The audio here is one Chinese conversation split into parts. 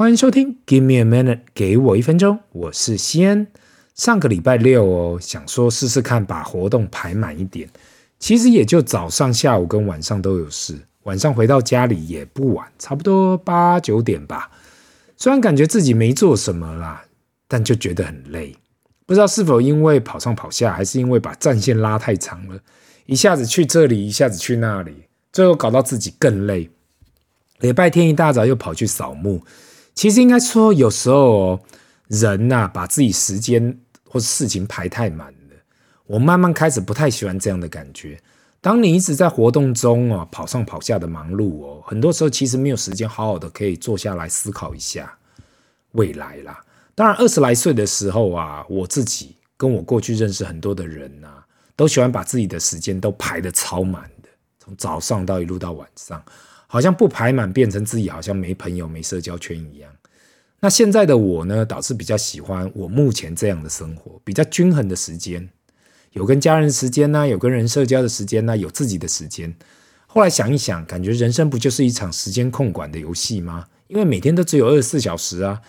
欢迎收听，Give me a minute，给我一分钟，我是西恩。上个礼拜六哦，想说试试看把活动排满一点，其实也就早上、下午跟晚上都有事。晚上回到家里也不晚，差不多八九点吧。虽然感觉自己没做什么啦，但就觉得很累。不知道是否因为跑上跑下，还是因为把战线拉太长了，一下子去这里，一下子去那里，最后搞到自己更累。礼拜天一大早又跑去扫墓。其实应该说，有时候，人呐，把自己时间或事情排太满了。我慢慢开始不太喜欢这样的感觉。当你一直在活动中哦，跑上跑下的忙碌哦，很多时候其实没有时间好好的可以坐下来思考一下未来啦。当然，二十来岁的时候啊，我自己跟我过去认识很多的人呐，都喜欢把自己的时间都排得超满的，从早上到一路到晚上。好像不排满，变成自己好像没朋友、没社交圈一样。那现在的我呢，倒是比较喜欢我目前这样的生活，比较均衡的时间，有跟家人时间呢，有跟人社交的时间呢，有自己的时间。后来想一想，感觉人生不就是一场时间控管的游戏吗？因为每天都只有二十四小时啊，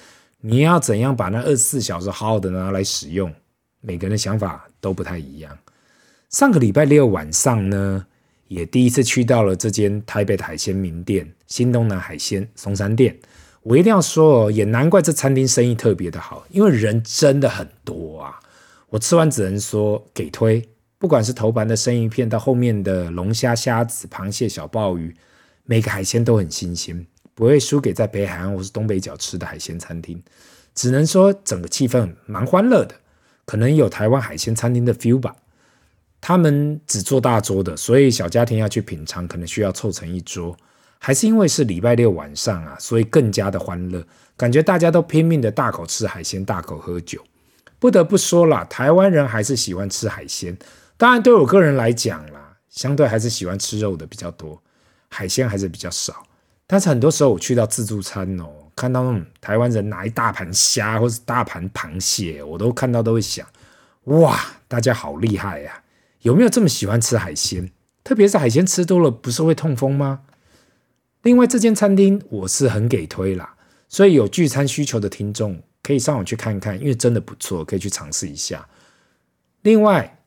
你要怎样把那二十四小时好好的拿来使用？每个人的想法都不太一样。上个礼拜六晚上呢，也第一次去到了这间台北的海鲜名店——新东南海鲜松山店。我一定要说哦，也难怪这餐厅生意特别的好，因为人真的很多啊。我吃完只能说给推，不管是头盘的生鱼片，到后面的龙虾、虾子、螃蟹、小鲍鱼，每个海鲜都很新鲜，不会输给在北海岸或是东北角吃的海鲜餐厅。只能说整个气氛蛮欢乐的，可能有台湾海鲜餐厅的 feel 吧。他们只做大桌的，所以小家庭要去品尝，可能需要凑成一桌。还是因为是礼拜六晚上啊，所以更加的欢乐，感觉大家都拼命的大口吃海鲜，大口喝酒。不得不说啦，台湾人还是喜欢吃海鲜。当然，对我个人来讲啦，相对还是喜欢吃肉的比较多，海鲜还是比较少。但是很多时候我去到自助餐哦，看到那种台湾人拿一大盘虾或是大盘螃蟹，我都看到都会想：哇，大家好厉害呀！有没有这么喜欢吃海鲜？特别是海鲜吃多了，不是会痛风吗？另外，这间餐厅我是很给推啦，所以有聚餐需求的听众可以上网去看看，因为真的不错，可以去尝试一下。另外，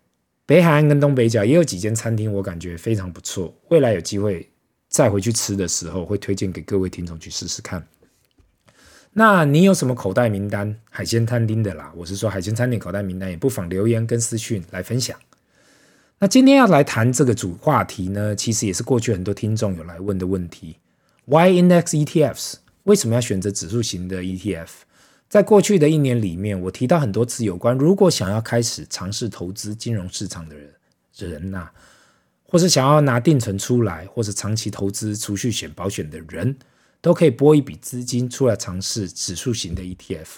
北海岸跟东北角也有几间餐厅，我感觉非常不错。未来有机会再回去吃的时候，会推荐给各位听众去试试看。那你有什么口袋名单海鲜餐厅的啦？我是说海鲜餐厅口袋名单，也不妨留言跟私讯来分享。那今天要来谈这个主话题呢，其实也是过去很多听众有来问的问题：Why index ETFs？为什么要选择指数型的 ETF？在过去的一年里面，我提到很多次有关，如果想要开始尝试投资金融市场的人人呐、或是想要拿定存出来，或是长期投资储蓄险保险的人，都可以拨一笔资金出来尝试指数型的 ETF。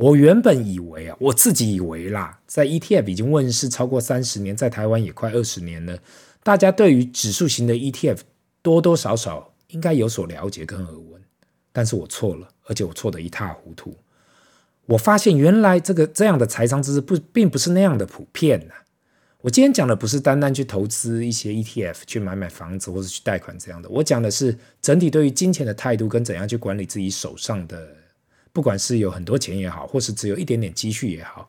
我原本以为啊，我自己以为啦，在 ETF 已经问世超过三十年，在台湾也快二十年了，大家对于指数型的 ETF 多多少少应该有所了解跟耳闻，但是我错了，而且我错得一塌糊涂。我发现原来这个这样的财商知识不并不是那样的普遍呐。我今天讲的不是单单去投资一些 ETF，去买买房子或者去贷款这样的，我讲的是整体对于金钱的态度跟怎样去管理自己手上的。不管是有很多钱也好，或是只有一点点积蓄也好，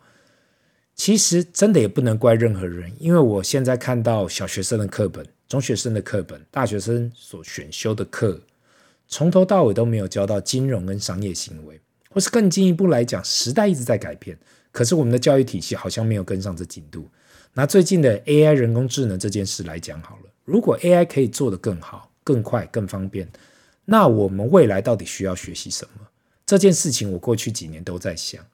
其实真的也不能怪任何人，因为我现在看到小学生的课本、中学生的课本、大学生所选修的课，从头到尾都没有教到金融跟商业行为，或是更进一步来讲，时代一直在改变，可是我们的教育体系好像没有跟上这进度。拿最近的 AI 人工智能这件事来讲好了，如果 AI 可以做得更好、更快、更方便，那我们未来到底需要学习什么？这件事情我过去几年都在想。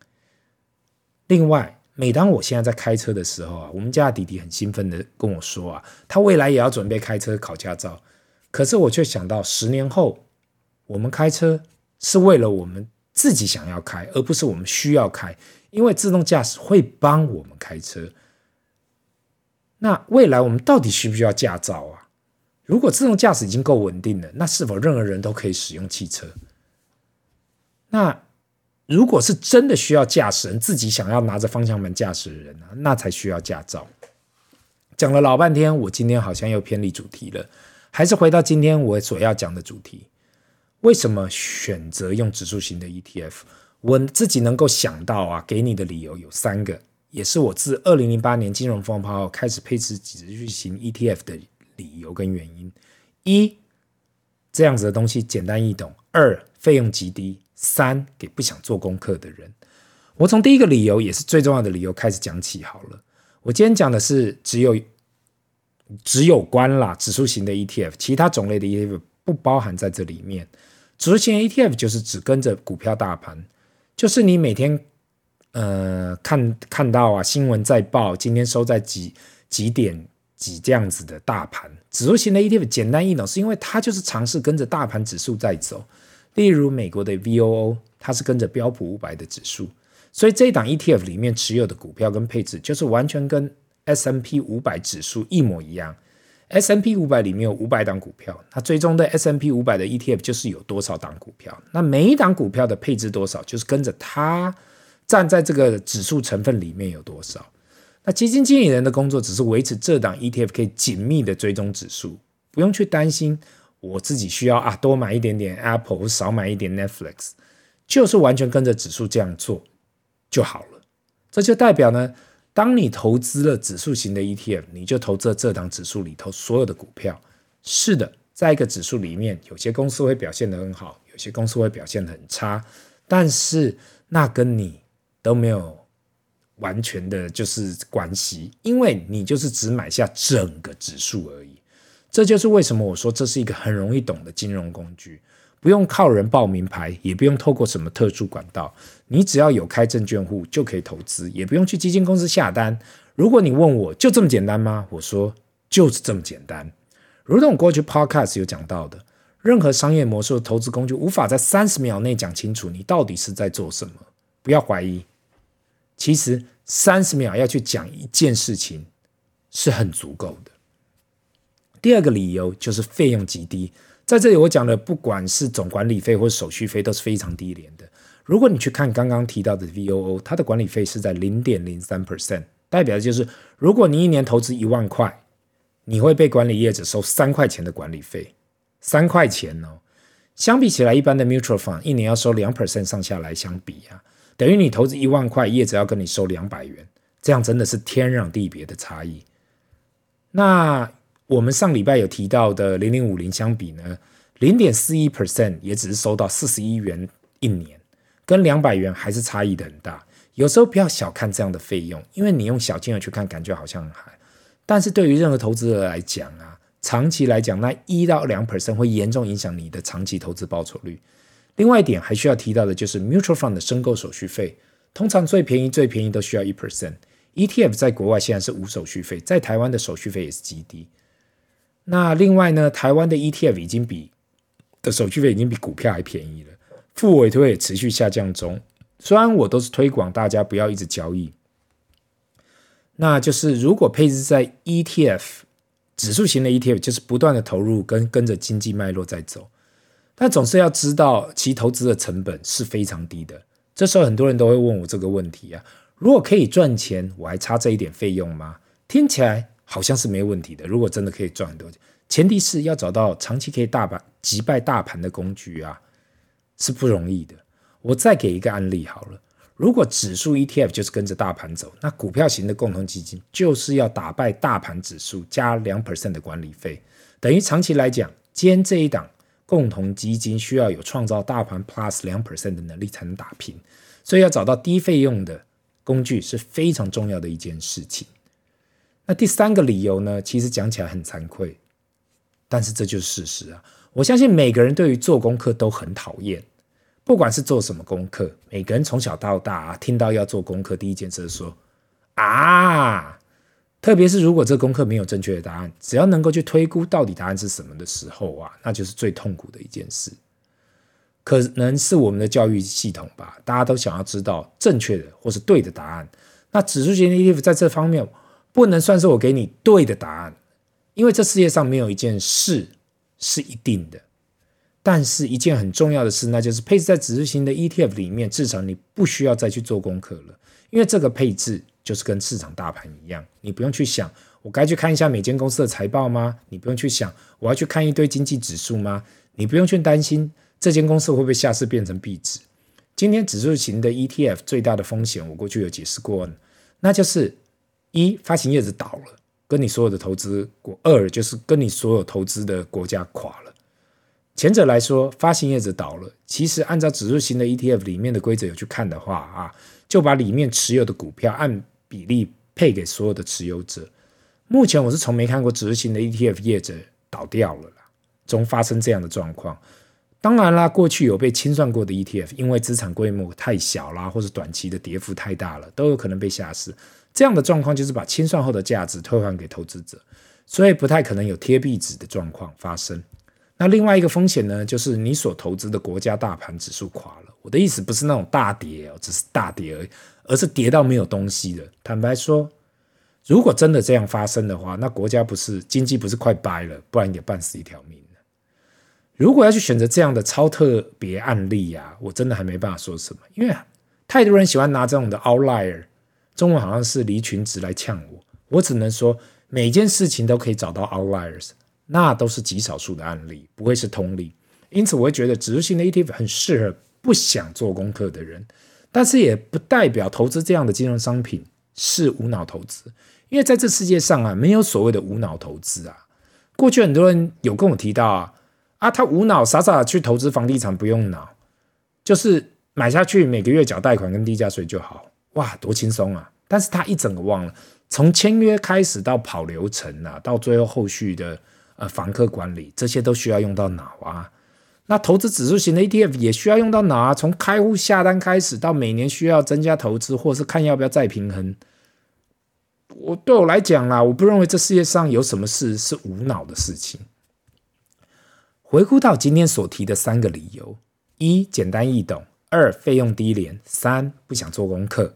另外，每当我现在在开车的时候啊，我们家的弟弟很兴奋地跟我说啊，他未来也要准备开车考驾照。可是我却想到，十年后我们开车是为了我们自己想要开，而不是我们需要开，因为自动驾驶会帮我们开车。那未来我们到底需不需要驾照啊？如果自动驾驶已经够稳定了，那是否任何人都可以使用汽车？那如果是真的需要驾驶人自己想要拿着方向盘驾驶的人呢？那才需要驾照。讲了老半天，我今天好像又偏离主题了，还是回到今天我所要讲的主题：为什么选择用指数型的 ETF？我自己能够想到啊，给你的理由有三个，也是我自二零零八年金融风暴后开始配置指数型 ETF 的理由跟原因。一，这样子的东西简单易懂；二，费用极低；三，给不想做功课的人。我从第一个理由，也是最重要的理由开始讲起好了。我今天讲的是只有只有关啦指数型的 ETF，其他种类的 ETF 不包含在这里面。指数型 ETF 就是只跟着股票大盘，就是你每天呃看看到啊新闻在报，今天收在几几点几这样子的大盘。指数型的 ETF 简单易懂，是因为它就是尝试跟着大盘指数在走。例如美国的 VOO，它是跟着标普五百的指数。所以这一档 ETF 里面持有的股票跟配置，就是完全跟 S&P 五百指数一模一样。S&P 五百里面有五百档股票，那最终的 S&P 五百的 ETF 就是有多少档股票，那每一档股票的配置多少，就是跟着它站在这个指数成分里面有多少。那基金经理人的工作只是维持这档 ETF 可以紧密的追踪指数，不用去担心我自己需要啊多买一点点 Apple，少买一点 Netflix，就是完全跟着指数这样做。就好了，这就代表呢，当你投资了指数型的 ETF，你就投资了这档指数里头所有的股票。是的，在一个指数里面，有些公司会表现得很好，有些公司会表现得很差，但是那跟你都没有完全的就是关系，因为你就是只买下整个指数而已。这就是为什么我说这是一个很容易懂的金融工具。不用靠人报名牌，也不用透过什么特殊管道，你只要有开证券户就可以投资，也不用去基金公司下单。如果你问我就这么简单吗？我说就是这么简单。如同过去 Podcast 有讲到的，任何商业模式的投资工具无法在三十秒内讲清楚你到底是在做什么。不要怀疑，其实三十秒要去讲一件事情是很足够的。第二个理由就是费用极低。在这里，我讲的不管是总管理费或手续费都是非常低廉的。如果你去看刚刚提到的 VOO，它的管理费是在零点零三 percent，代表的就是如果你一年投资一万块，你会被管理业者收三块钱的管理费，三块钱哦。相比起来，一般的 mutual fund 一年要收两 percent 上下来相比啊，等于你投资一万块，业者要跟你收两百元，这样真的是天壤地别的差异。那。我们上礼拜有提到的零零五零相比呢，零点四一 percent 也只是收到四十一元一年，跟两百元还是差异的很大。有时候不要小看这样的费用，因为你用小金额去看，感觉好像还，但是对于任何投资者来讲啊，长期来讲，那一到两 percent 会严重影响你的长期投资报酬率。另外一点还需要提到的就是 mutual fund 的申购手续费，通常最便宜最便宜都需要一 percent，ETF 在国外现在是无手续费，在台湾的手续费也是极低。那另外呢，台湾的 ETF 已经比的手续费已经比股票还便宜了，付委托也持续下降中。虽然我都是推广大家不要一直交易，那就是如果配置在 ETF 指数型的 ETF，就是不断的投入跟跟着经济脉络在走，但总是要知道其投资的成本是非常低的。这时候很多人都会问我这个问题啊，如果可以赚钱，我还差这一点费用吗？听起来。好像是没问题的。如果真的可以赚很多钱，前提是要找到长期可以大盘击败大盘的工具啊，是不容易的。我再给一个案例好了。如果指数 ETF 就是跟着大盘走，那股票型的共同基金就是要打败大盘指数加两 percent 的管理费，等于长期来讲，兼这一档共同基金需要有创造大盘 plus 两 percent 的能力才能打平。所以要找到低费用的工具是非常重要的一件事情。那第三个理由呢？其实讲起来很惭愧，但是这就是事实啊！我相信每个人对于做功课都很讨厌，不管是做什么功课，每个人从小到大啊，听到要做功课，第一件事说啊，特别是如果这功课没有正确的答案，只要能够去推估到底答案是什么的时候啊，那就是最痛苦的一件事。可能是我们的教育系统吧，大家都想要知道正确的或是对的答案。那指数型的 ETF 在这方面。不能算是我给你对的答案，因为这世界上没有一件事是一定的。但是，一件很重要的事，那就是配置在指数型的 ETF 里面，至少你不需要再去做功课了，因为这个配置就是跟市场大盘一样，你不用去想我该去看一下每间公司的财报吗？你不用去想我要去看一堆经济指数吗？你不用去担心这间公司会不会下市变成壁纸？今天指数型的 ETF 最大的风险，我过去有解释过，那就是一发行业者倒了，跟你所有的投资国；二就是跟你所有投资的国家垮了。前者来说，发行业者倒了，其实按照指数型的 ETF 里面的规则有去看的话啊，就把里面持有的股票按比例配给所有的持有者。目前我是从没看过指数型的 ETF 业者倒掉了啦，中发生这样的状况。当然啦，过去有被清算过的 ETF，因为资产规模太小啦，或者短期的跌幅太大了，都有可能被下市。这样的状况就是把清算后的价值退还给投资者，所以不太可能有贴壁纸的状况发生。那另外一个风险呢，就是你所投资的国家大盘指数垮了。我的意思不是那种大跌哦，只是大跌而已，而是跌到没有东西了。坦白说，如果真的这样发生的话，那国家不是经济不是快掰了，不然也半死一条命。如果要去选择这样的超特别案例呀、啊，我真的还没办法说什么，因为太多人喜欢拿这种的 outlier，中文好像是离群值来呛我。我只能说，每件事情都可以找到 outliers，那都是极少数的案例，不会是通例。因此，我会觉得指数型的 ETF 很适合不想做功课的人，但是也不代表投资这样的金融商品是无脑投资，因为在这世界上啊，没有所谓的无脑投资啊。过去很多人有跟我提到啊。啊，他无脑傻傻的去投资房地产，不用脑，就是买下去，每个月缴贷款跟地价税就好，哇，多轻松啊！但是他一整个忘了，从签约开始到跑流程啊，到最后后续的呃房客管理，这些都需要用到脑啊。那投资指数型的 ETF 也需要用到脑啊，从开户下单开始，到每年需要增加投资，或是看要不要再平衡。我对我来讲啦，我不认为这世界上有什么事是无脑的事情。回顾到今天所提的三个理由：一、简单易懂；二、费用低廉；三、不想做功课。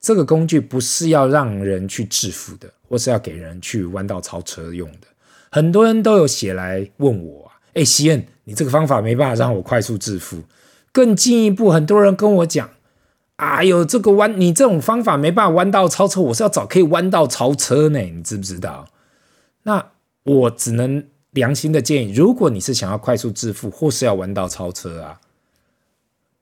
这个工具不是要让人去致富的，或是要给人去弯道超车用的。很多人都有写来问我啊，哎，西恩，你这个方法没办法让我快速致富。更进一步，很多人跟我讲，哎呦，这个弯，你这种方法没办法弯道超车，我是要找可以弯道超车呢，你知不知道？那我只能。良心的建议，如果你是想要快速致富，或是要弯道超车啊，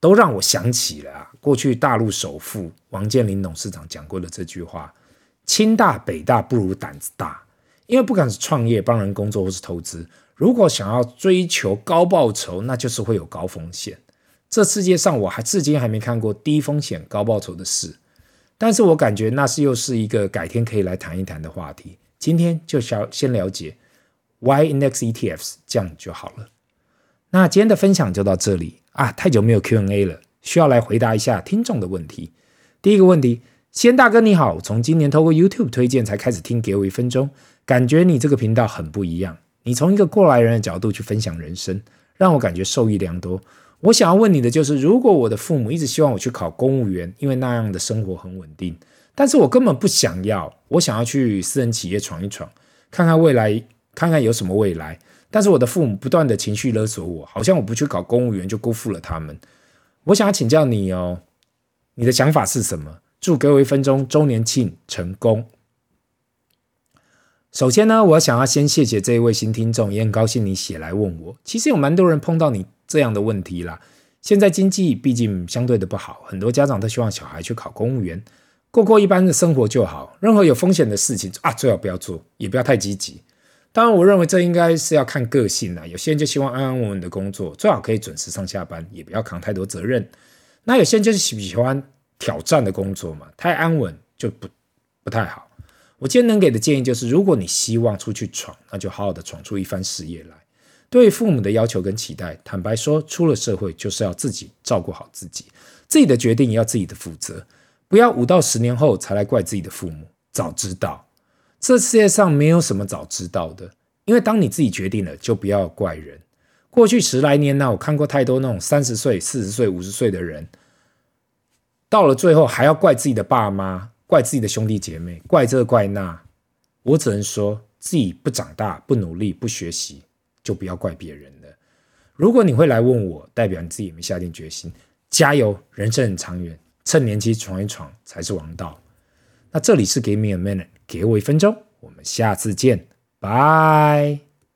都让我想起了啊，过去大陆首富王健林董事长讲过的这句话：“清大北大不如胆子大。”因为不管是创业、帮人工作或是投资，如果想要追求高报酬，那就是会有高风险。这世界上我还至今还没看过低风险高报酬的事，但是我感觉那是又是一个改天可以来谈一谈的话题。今天就先先了解。Y Index ETFs 这样就好了。那今天的分享就到这里啊，太久没有 Q&A 了，需要来回答一下听众的问题。第一个问题，先大哥你好，从今年透过 YouTube 推荐才开始听，给我一分钟，感觉你这个频道很不一样。你从一个过来人的角度去分享人生，让我感觉受益良多。我想要问你的就是，如果我的父母一直希望我去考公务员，因为那样的生活很稳定，但是我根本不想要，我想要去私人企业闯一闯，看看未来。看看有什么未来，但是我的父母不断的情绪勒索我，好像我不去考公务员就辜负了他们。我想要请教你哦，你的想法是什么？祝给我一分钟周年庆成功。首先呢，我想要先谢谢这一位新听众，也很高兴你写来问我。其实有蛮多人碰到你这样的问题啦。现在经济毕竟相对的不好，很多家长都希望小孩去考公务员，过过一般的生活就好。任何有风险的事情啊，最好不要做，也不要太积极。当然，我认为这应该是要看个性啦。有些人就希望安安稳稳的工作，最好可以准时上下班，也不要扛太多责任。那有些人就是喜喜欢挑战的工作嘛，太安稳就不不太好。我今天能给的建议就是，如果你希望出去闯，那就好好的闯出一番事业来。对父母的要求跟期待，坦白说，出了社会就是要自己照顾好自己，自己的决定也要自己的负责，不要五到十年后才来怪自己的父母，早知道。这世界上没有什么早知道的，因为当你自己决定了，就不要怪人。过去十来年呢，我看过太多那种三十岁、四十岁、五十岁的人，到了最后还要怪自己的爸妈、怪自己的兄弟姐妹、怪这怪那。我只能说，自己不长大、不努力、不学习，就不要怪别人了。如果你会来问我，代表你自己没下定决心。加油，人生很长远，趁年轻闯一闯才是王道。那这里是 Give me a minute。给我一分钟，我们下次见，拜。